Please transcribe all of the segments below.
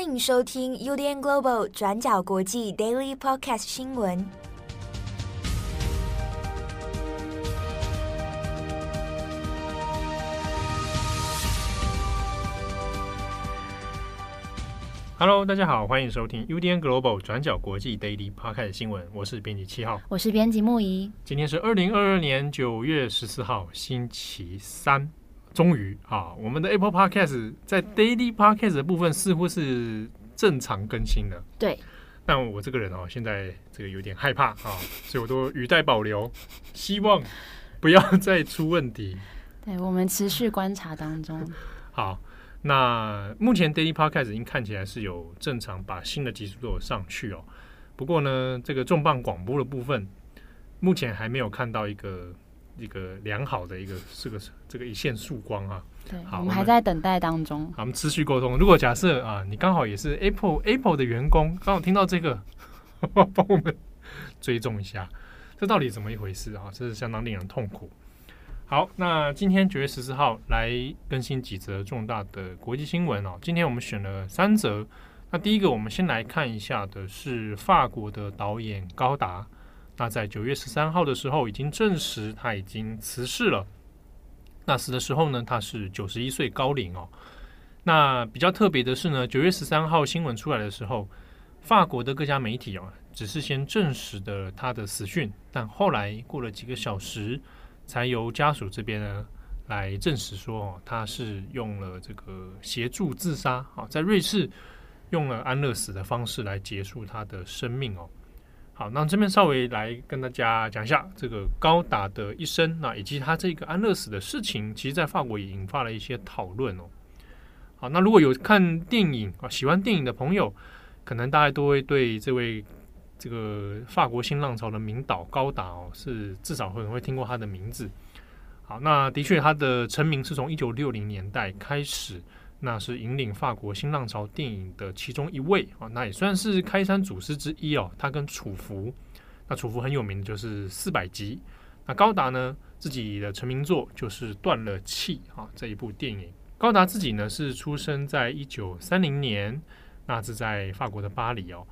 欢迎收听 UDN Global 转角国际 Daily Podcast 新闻。Hello，大家好，欢迎收听 UDN Global 转角国际 Daily Podcast 新闻。我是编辑七号，我是编辑木仪。今天是二零二二年九月十四号，星期三。终于啊，我们的 Apple Podcast 在 Daily Podcast 的部分似乎是正常更新了。对，但我这个人哦，现在这个有点害怕啊，所以我都语带保留，希望不要再出问题。对，我们持续观察当中。好，那目前 Daily Podcast 已经看起来是有正常把新的集数都有上去哦。不过呢，这个重磅广播的部分，目前还没有看到一个。一个良好的一个这个这个一线曙光啊，对，好，我们还在等待当中。好，我们持续沟通。如果假设啊，你刚好也是 Apple Apple 的员工，刚好听到这个，帮我们追踪一下，这到底怎么一回事啊？这是相当令人痛苦。好，那今天九月十四号来更新几则重大的国际新闻哦。今天我们选了三则。那第一个，我们先来看一下的是法国的导演高达。那在九月十三号的时候，已经证实他已经辞世了。那死的时候呢，他是九十一岁高龄哦。那比较特别的是呢，九月十三号新闻出来的时候，法国的各家媒体哦，只是先证实的他的死讯，但后来过了几个小时，才由家属这边呢来证实说哦，他是用了这个协助自杀啊，在瑞士用了安乐死的方式来结束他的生命哦。好，那这边稍微来跟大家讲一下这个高达的一生，那以及他这个安乐死的事情，其实，在法国也引发了一些讨论哦。好，那如果有看电影啊，喜欢电影的朋友，可能大家都会对这位这个法国新浪潮的名导高达哦，是至少会会听过他的名字。好，那的确，他的成名是从一九六零年代开始。那是引领法国新浪潮电影的其中一位啊，那也算是开山祖师之一哦。他跟楚浮，那楚浮很有名的就是四百集。那高达呢，自己的成名作就是断了气啊这一部电影。高达自己呢是出生在一九三零年，那是在法国的巴黎哦。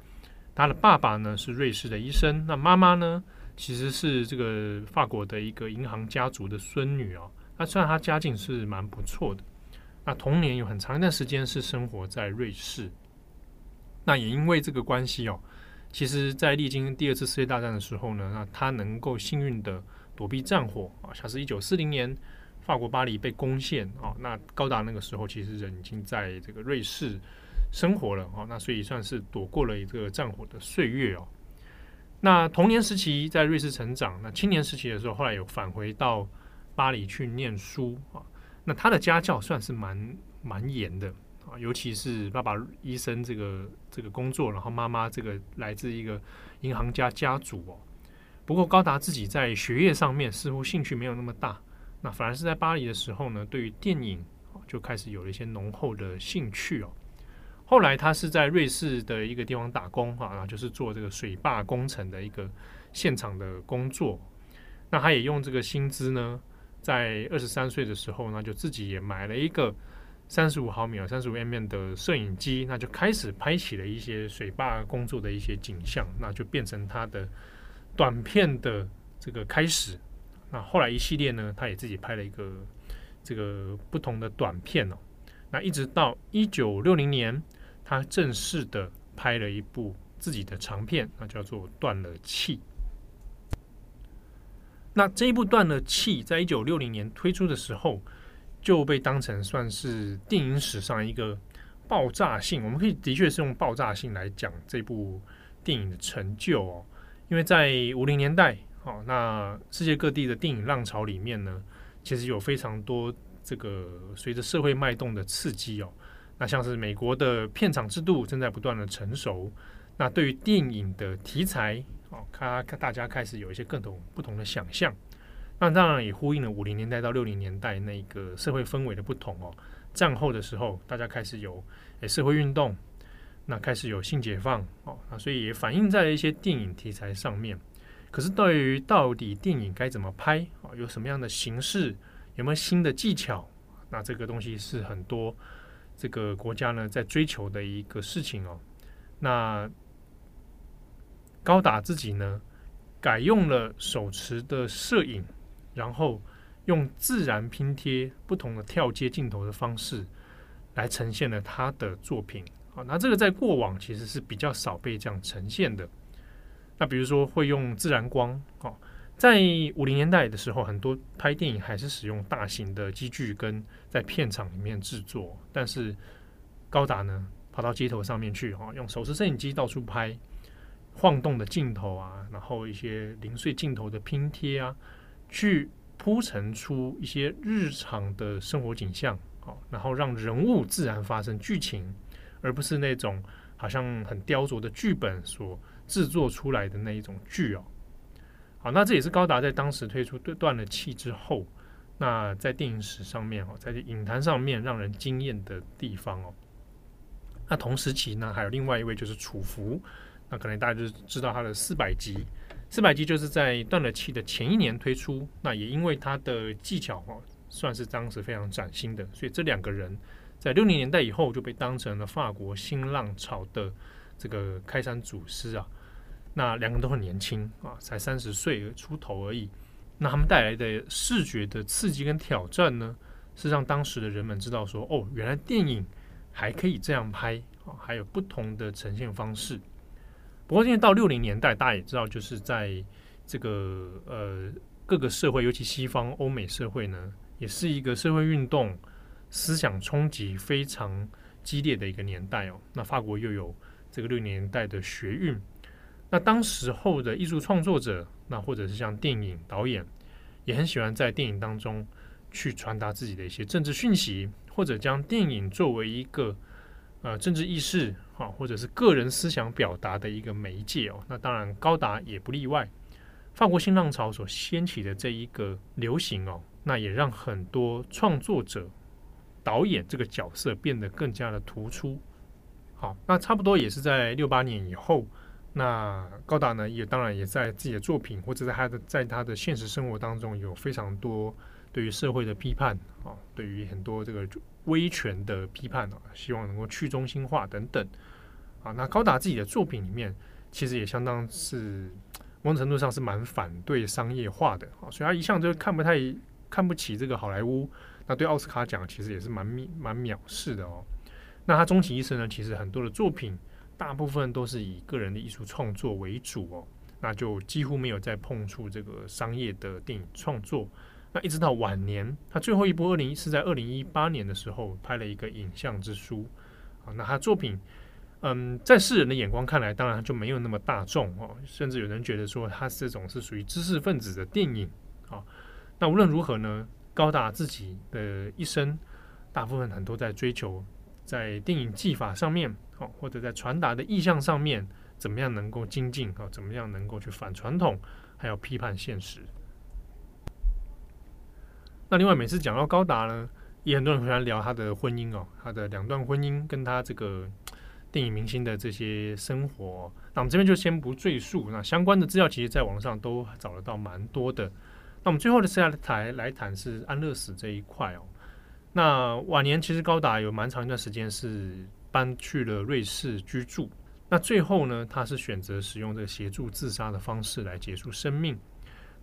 他的爸爸呢是瑞士的医生，那妈妈呢其实是这个法国的一个银行家族的孙女哦。那虽然他家境是蛮不错的。那童年有很长一段时间是生活在瑞士，那也因为这个关系哦，其实，在历经第二次世界大战的时候呢，那他能够幸运的躲避战火啊，像是一九四零年法国巴黎被攻陷啊，那高达那个时候其实人已经在这个瑞士生活了啊，那所以算是躲过了一个战火的岁月哦。那童年时期在瑞士成长，那青年时期的时候，后来有返回到巴黎去念书啊。那他的家教算是蛮蛮严的啊，尤其是爸爸医生这个这个工作，然后妈妈这个来自一个银行家家族哦。不过高达自己在学业上面似乎兴趣没有那么大，那反而是在巴黎的时候呢，对于电影就开始有了一些浓厚的兴趣哦。后来他是在瑞士的一个地方打工啊，然后就是做这个水坝工程的一个现场的工作。那他也用这个薪资呢。在二十三岁的时候呢，就自己也买了一个三十五毫米啊、三十五 mm 的摄影机，那就开始拍起了一些水坝工作的一些景象，那就变成他的短片的这个开始。那后来一系列呢，他也自己拍了一个这个不同的短片哦。那一直到一九六零年，他正式的拍了一部自己的长片，那叫做《断了气》。那这一部断了气，在一九六零年推出的时候，就被当成算是电影史上一个爆炸性。我们可以的确是用爆炸性来讲这部电影的成就哦。因为在五零年代，哦，那世界各地的电影浪潮里面呢，其实有非常多这个随着社会脉动的刺激哦。那像是美国的片场制度正在不断的成熟，那对于电影的题材。哦，看，看大家开始有一些更多不同的想象，那当然也呼应了五零年代到六零年代那个社会氛围的不同哦。战后的时候，大家开始有诶社会运动，那开始有性解放哦，那所以也反映在一些电影题材上面。可是对于到底电影该怎么拍啊，有什么样的形式，有没有新的技巧，那这个东西是很多这个国家呢在追求的一个事情哦。那高达自己呢，改用了手持的摄影，然后用自然拼贴不同的跳接镜头的方式来呈现了他的作品。啊，那这个在过往其实是比较少被这样呈现的。那比如说会用自然光，哦，在五零年代的时候，很多拍电影还是使用大型的机具跟在片场里面制作，但是高达呢，跑到街头上面去，哈，用手持摄影机到处拍晃动的镜头啊，然后一些零碎镜头的拼贴啊，去铺陈出一些日常的生活景象，好，然后让人物自然发生剧情，而不是那种好像很雕琢的剧本所制作出来的那一种剧哦。好，那这也是高达在当时推出断了气之后，那在电影史上面哦，在影坛上面让人惊艳的地方哦。那同时期呢，还有另外一位就是楚浮，那可能大家就知道他的四百集，四百集就是在断了气的前一年推出，那也因为他的技巧哈，算是当时非常崭新的，所以这两个人在六零年代以后就被当成了法国新浪潮的这个开山祖师啊。那两个人都很年轻啊，才三十岁出头而已。那他们带来的视觉的刺激跟挑战呢，是让当时的人们知道说，哦，原来电影。还可以这样拍啊，还有不同的呈现方式。不过，现在到六零年代，大家也知道，就是在这个呃各个社会，尤其西方欧美社会呢，也是一个社会运动、思想冲击非常激烈的一个年代哦。那法国又有这个六零年代的学运，那当时候的艺术创作者，那或者是像电影导演，也很喜欢在电影当中去传达自己的一些政治讯息。或者将电影作为一个呃政治意识啊，或者是个人思想表达的一个媒介哦，那当然高达也不例外。法国新浪潮所掀起的这一个流行哦，那也让很多创作者、导演这个角色变得更加的突出。好，那差不多也是在六八年以后，那高达呢也当然也在自己的作品或者在他的在他的现实生活当中有非常多。对于社会的批判啊，对于很多这个威权的批判啊，希望能够去中心化等等啊。那高达自己的作品里面，其实也相当是某种程度上是蛮反对商业化的啊，所以他一向就看不太看不起这个好莱坞。那对奥斯卡奖其实也是蛮蛮藐视的哦。那他终其一生呢，其实很多的作品大部分都是以个人的艺术创作为主哦，那就几乎没有再碰触这个商业的电影创作。一直到晚年，他最后一部二零是在二零一八年的时候拍了一个《影像之书》啊。那他作品，嗯，在世人的眼光看来，当然就没有那么大众哦。甚至有人觉得说，他这种是属于知识分子的电影啊。那无论如何呢，高达自己的一生，大部分很多在追求在电影技法上面哦，或者在传达的意象上面，怎么样能够精进啊？怎么样能够去反传统，还有批判现实。那另外每次讲到高达呢，也很多人会来聊他的婚姻哦，他的两段婚姻跟他这个电影明星的这些生活。那我们这边就先不赘述，那相关的资料其实在网上都找得到蛮多的。那我们最后的下台来谈是安乐死这一块哦。那晚年其实高达有蛮长一段时间是搬去了瑞士居住。那最后呢，他是选择使用这个协助自杀的方式来结束生命。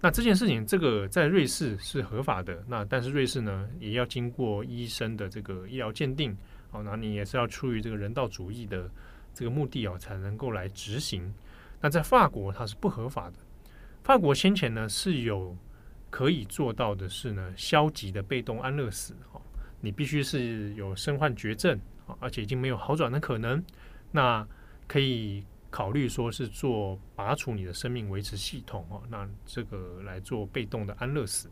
那这件事情，这个在瑞士是合法的。那但是瑞士呢，也要经过医生的这个医疗鉴定，哦，那你也是要出于这个人道主义的这个目的哦，才能够来执行。那在法国它是不合法的。法国先前呢是有可以做到的是呢，消极的被动安乐死，哦，你必须是有身患绝症，而且已经没有好转的可能，那可以。考虑说是做拔除你的生命维持系统哦，那这个来做被动的安乐死。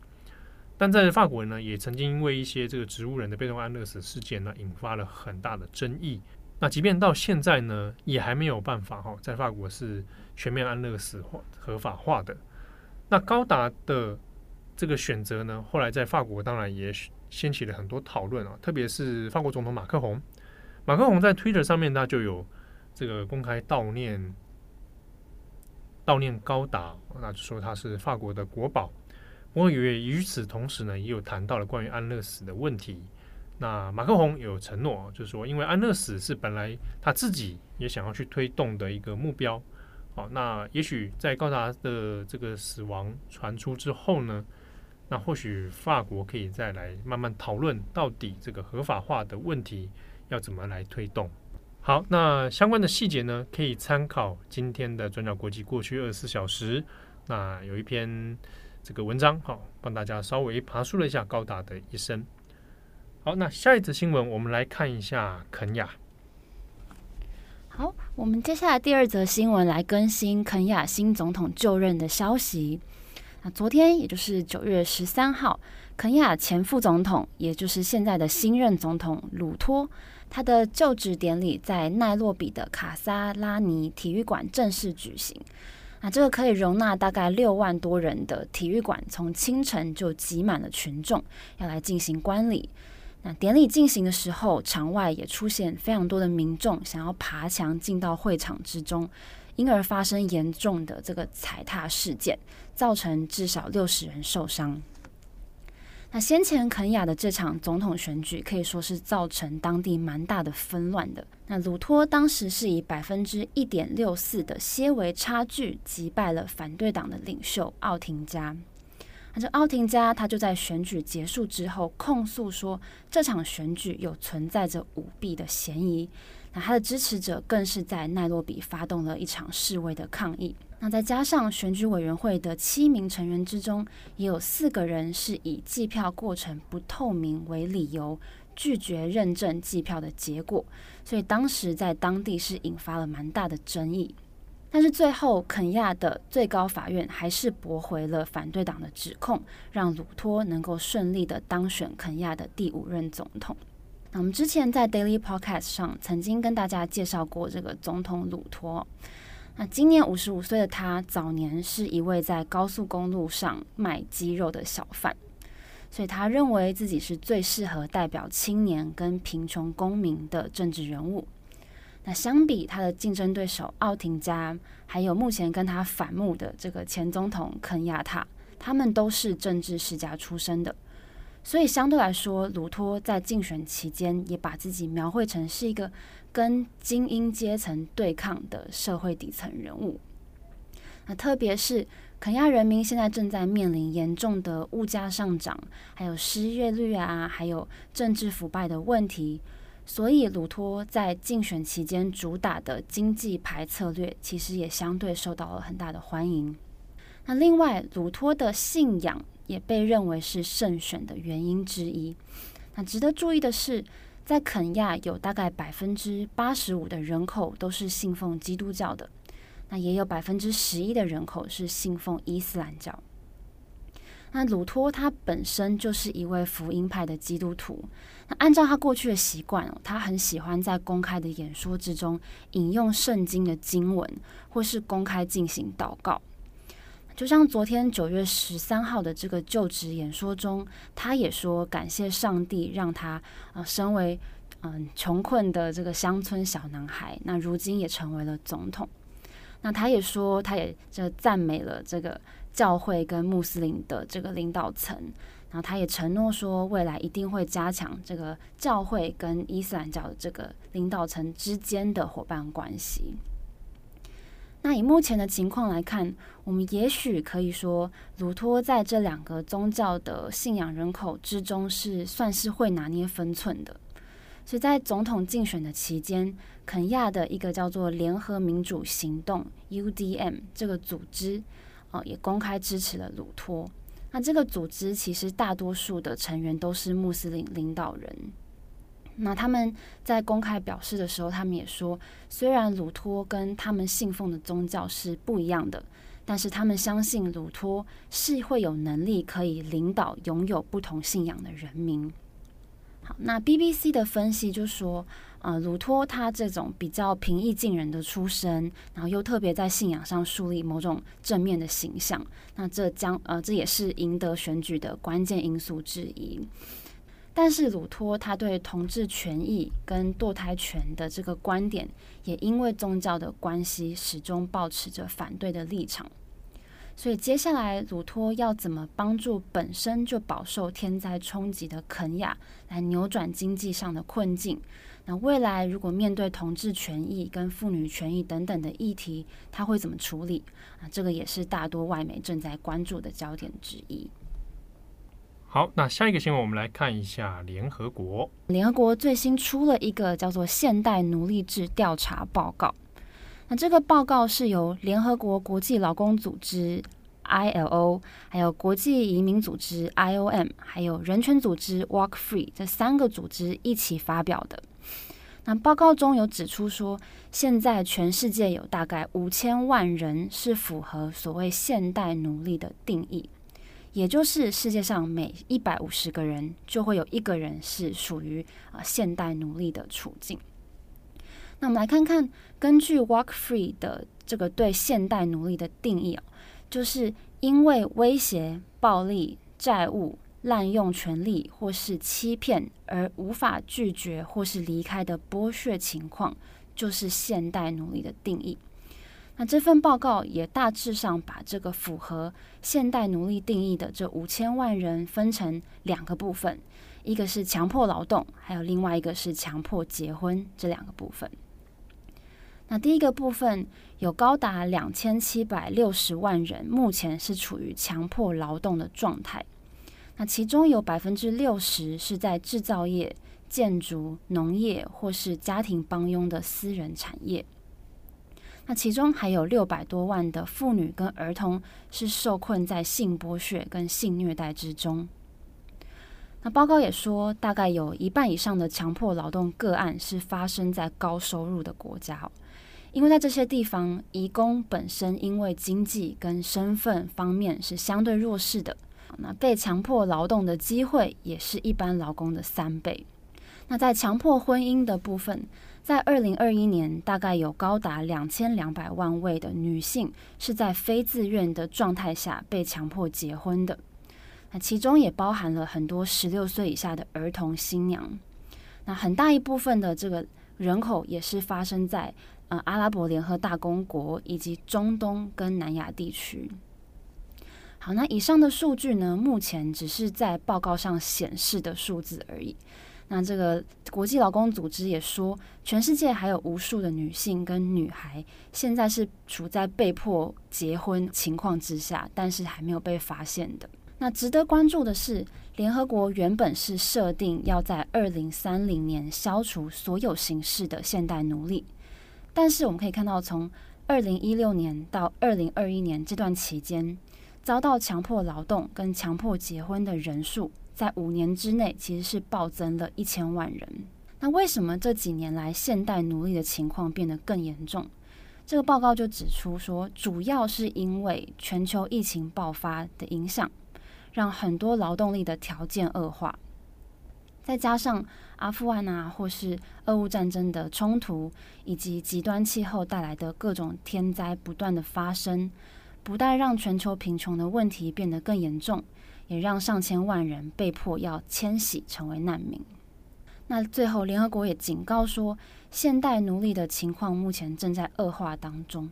但在法国呢，也曾经因为一些这个植物人的被动安乐死事件呢，引发了很大的争议。那即便到现在呢，也还没有办法哈，在法国是全面安乐死合合法化的。那高达的这个选择呢，后来在法国当然也掀起了很多讨论啊，特别是法国总统马克宏，马克宏在 Twitter 上面他就有。这个公开悼念悼念高达，那就说他是法国的国宝。不过，也与此同时呢，也有谈到了关于安乐死的问题。那马克宏有承诺，就是说，因为安乐死是本来他自己也想要去推动的一个目标。好，那也许在高达的这个死亡传出之后呢，那或许法国可以再来慢慢讨论，到底这个合法化的问题要怎么来推动。好，那相关的细节呢，可以参考今天的转角国际过去二十四小时。那有一篇这个文章，好，帮大家稍微爬梳了一下高达的一生。好，那下一则新闻，我们来看一下肯亚。好，我们接下来第二则新闻来更新肯亚新总统就任的消息。那昨天，也就是九月十三号，肯亚前副总统，也就是现在的新任总统鲁托，他的就职典礼在奈洛比的卡萨拉尼体育馆正式举行。那这个可以容纳大概六万多人的体育馆，从清晨就挤满了群众，要来进行观礼。那典礼进行的时候，场外也出现非常多的民众想要爬墙进到会场之中，因而发生严重的这个踩踏事件，造成至少六十人受伤。那先前肯亚的这场总统选举可以说是造成当地蛮大的纷乱的。那鲁托当时是以百分之一点六四的些微差距击败了反对党的领袖奥廷加。那这奥廷加他就在选举结束之后控诉说，这场选举有存在着舞弊的嫌疑。那他的支持者更是在奈洛比发动了一场示威的抗议。那再加上选举委员会的七名成员之中，也有四个人是以计票过程不透明为理由拒绝认证计票的结果，所以当时在当地是引发了蛮大的争议。但是最后，肯亚的最高法院还是驳回了反对党的指控，让鲁托能够顺利的当选肯亚的第五任总统。我们之前在 Daily Podcast 上曾经跟大家介绍过这个总统鲁托。那今年五十五岁的他，早年是一位在高速公路上卖鸡肉的小贩，所以他认为自己是最适合代表青年跟贫穷公民的政治人物。那相比他的竞争对手奥廷加，还有目前跟他反目的这个前总统肯亚塔，他们都是政治世家出身的，所以相对来说，鲁托在竞选期间也把自己描绘成是一个跟精英阶层对抗的社会底层人物。那特别是肯亚人民现在正在面临严重的物价上涨，还有失业率啊，还有政治腐败的问题。所以，鲁托在竞选期间主打的经济牌策略，其实也相对受到了很大的欢迎。那另外，鲁托的信仰也被认为是胜选的原因之一。那值得注意的是，在肯亚有大概百分之八十五的人口都是信奉基督教的，那也有百分之十一的人口是信奉伊斯兰教。那鲁托他本身就是一位福音派的基督徒。那按照他过去的习惯，他很喜欢在公开的演说之中引用圣经的经文，或是公开进行祷告。就像昨天九月十三号的这个就职演说中，他也说感谢上帝让他啊、身为嗯穷困的这个乡村小男孩，那如今也成为了总统。那他也说，他也这赞美了这个教会跟穆斯林的这个领导层。然后他也承诺说，未来一定会加强这个教会跟伊斯兰教的这个领导层之间的伙伴关系。那以目前的情况来看，我们也许可以说，鲁托在这两个宗教的信仰人口之中是算是会拿捏分寸的。所以在总统竞选的期间，肯亚的一个叫做联合民主行动 （UDM） 这个组织，哦，也公开支持了鲁托。那这个组织其实大多数的成员都是穆斯林领导人。那他们在公开表示的时候，他们也说，虽然鲁托跟他们信奉的宗教是不一样的，但是他们相信鲁托是会有能力可以领导拥有不同信仰的人民。好，那 BBC 的分析就说，呃，鲁托他这种比较平易近人的出身，然后又特别在信仰上树立某种正面的形象，那这将呃这也是赢得选举的关键因素之一。但是鲁托他对同志权益跟堕胎权的这个观点，也因为宗教的关系，始终保持着反对的立场。所以接下来鲁托要怎么帮助本身就饱受天灾冲击的肯亚来扭转经济上的困境？那未来如果面对同志权益跟妇女权益等等的议题，他会怎么处理？啊，这个也是大多外媒正在关注的焦点之一。好，那下一个新闻，我们来看一下联合国。联合国最新出了一个叫做《现代奴隶制调查报告》。那这个报告是由联合国国际劳工组织 （ILO）、还有国际移民组织 （IOM）、还有人权组织 Walk Free 这三个组织一起发表的。那报告中有指出说，现在全世界有大概五千万人是符合所谓现代奴隶的定义，也就是世界上每一百五十个人就会有一个人是属于啊现代奴隶的处境。那我们来看看，根据 Walk Free 的这个对现代奴隶的定义啊，就是因为威胁、暴力、债务、滥用权力或是欺骗而无法拒绝或是离开的剥削情况，就是现代奴隶的定义。那这份报告也大致上把这个符合现代奴隶定义的这五千万人分成两个部分，一个是强迫劳动，还有另外一个是强迫结婚这两个部分。那第一个部分有高达两千七百六十万人，目前是处于强迫劳动的状态。那其中有百分之六十是在制造业、建筑、农业或是家庭帮佣的私人产业。那其中还有六百多万的妇女跟儿童是受困在性剥削跟性虐待之中。那报告也说，大概有一半以上的强迫劳动个案是发生在高收入的国家，因为在这些地方，移工本身因为经济跟身份方面是相对弱势的。那被强迫劳动的机会也是一般劳工的三倍。那在强迫婚姻的部分，在二零二一年，大概有高达两千两百万位的女性是在非自愿的状态下被强迫结婚的。那其中也包含了很多十六岁以下的儿童新娘。那很大一部分的这个人口也是发生在呃阿拉伯联合大公国以及中东跟南亚地区。好，那以上的数据呢，目前只是在报告上显示的数字而已。那这个国际劳工组织也说，全世界还有无数的女性跟女孩，现在是处在被迫结婚情况之下，但是还没有被发现的。那值得关注的是，联合国原本是设定要在二零三零年消除所有形式的现代奴隶，但是我们可以看到，从二零一六年到二零二一年这段期间，遭到强迫劳动跟强迫结婚的人数，在五年之内其实是暴增了一千万人。那为什么这几年来现代奴隶的情况变得更严重？这个报告就指出说，主要是因为全球疫情爆发的影响，让很多劳动力的条件恶化，再加上阿富汗啊或是俄乌战争的冲突，以及极端气候带来的各种天灾不断的发生。不但让全球贫穷的问题变得更严重，也让上千万人被迫要迁徙成为难民。那最后，联合国也警告说，现代奴隶的情况目前正在恶化当中，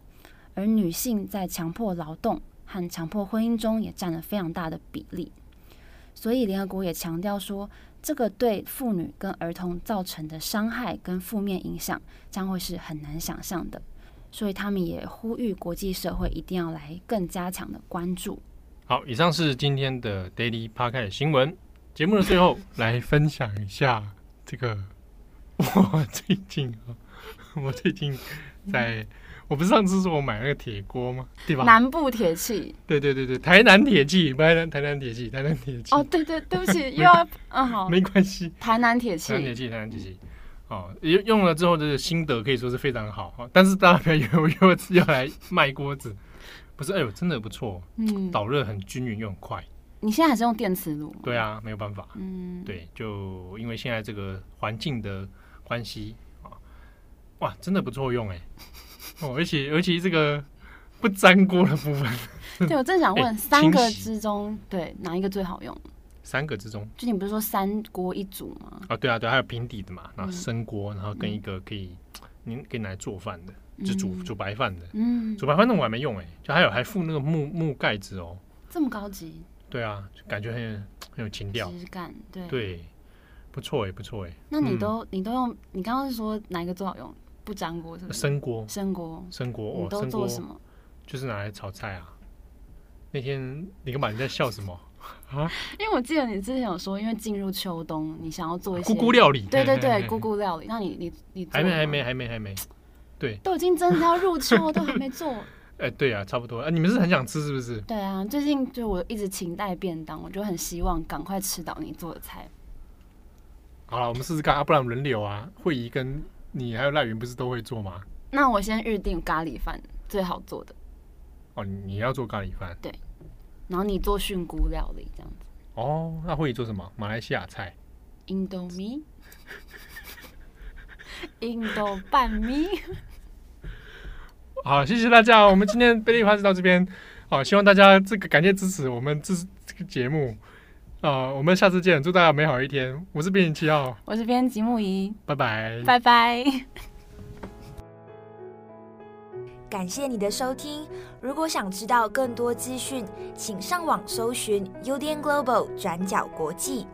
而女性在强迫劳动和强迫婚姻中也占了非常大的比例。所以，联合国也强调说，这个对妇女跟儿童造成的伤害跟负面影响将会是很难想象的。所以他们也呼吁国际社会一定要来更加强的关注。好，以上是今天的 Daily Podcast 新闻。节目的最后，来分享一下这个 我最近啊，我最近在，我不是上次说我买那个铁锅吗？对吧？南部铁器。对对对对，台南铁器，台南台南铁器，台南铁器。哦，对对，对不起，又要嗯好，没关系。台南铁器，台南铁器，台南铁器。哦，用用了之后的心得可以说是非常好，但是大家不要以为我又要来卖锅子，不是，哎呦，真的不错，嗯，导热很均匀又很快。你现在还是用电磁炉？对啊，没有办法，嗯，对，就因为现在这个环境的关系啊，哇，真的不错用哎，哦，而且而且这个不粘锅的部分，对我正想问，欸、三个之中，对哪一个最好用？三个之中，就你不是说三锅一组吗？啊，对啊，对，还有平底的嘛，然后生锅，然后跟一个可以，您可以拿来做饭的。就煮煮白饭的。嗯，煮白饭那我还没用哎，就还有还附那个木木盖子哦。这么高级？对啊，感觉很很有情调，质感。对对，不错哎，不错哎。那你都你都用？你刚刚是说哪一个最好用？不粘锅是不是？生锅。生锅。生锅。你都做什么？就是拿来炒菜啊。那天你干嘛？你在笑什么？啊？因为我记得你之前有说，因为进入秋冬，你想要做一些菇菇料理。对对对，咕咕料理。那你你你还没还没还没还没，对，都已经真的要入秋，都还没做。哎，对啊，差不多啊。你们是很想吃是不是？对啊，最近就我一直勤带便当，我就很希望赶快吃到你做的菜。好了，我们试试看啊，不然轮流啊。慧仪跟你还有赖云不是都会做吗？那我先预定咖喱饭最好做的。哦，你要做咖喱饭？对。然后你做菌菇料理这样子。哦，那慧仪做什么？马来西亚菜。印度米。印度拌米。好，谢谢大家。我们今天贝利花就到这边。好，希望大家这个感谢支持我们这这个节目。啊，我们下次见，祝大家美好一天。我是编辑七号，我是编辑木仪，拜拜，拜拜。感谢你的收听。如果想知道更多资讯，请上网搜寻 UDN Global 转角国际。